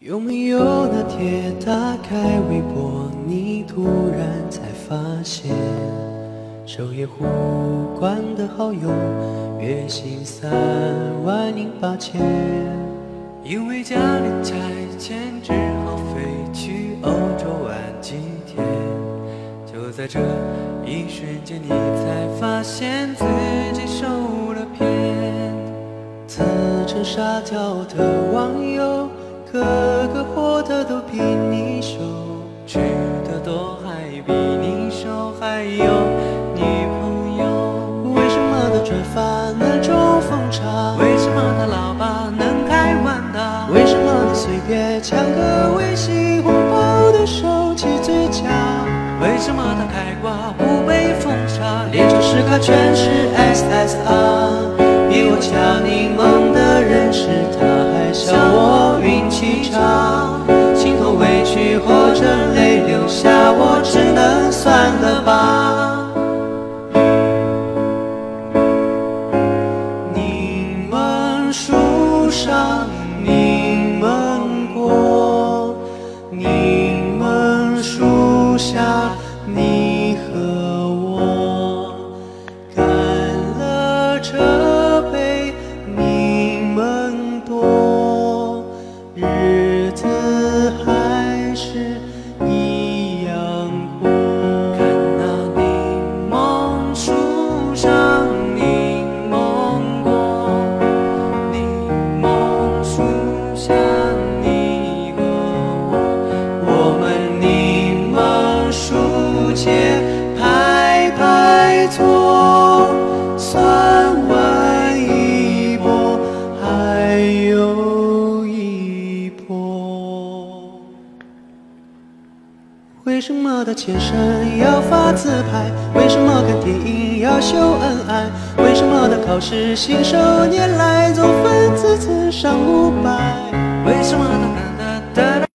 有没有那天打开微博，你突然才发现，首页互关的好友，月薪三万零八千。因为家里拆迁，只好飞去欧洲玩几天。就在这一瞬间，你才发现自己受了骗。自称沙雕的网友。可比你瘦，吃的多还比你瘦，还有女朋友。为什么他转发那种风潮？为什么他老爸能开万达？为什么他随便抢个微信红包的手起嘴角？为什么他开挂不被封杀？连城市卡全是 SSR，比我强柠檬的人是他，还笑我运。气差，上你。错，算完一波，还有一波。为什么的健身要发自拍？为什么看电影要秀恩爱？为什么的考试信手拈来总分次次上五百？为什么的？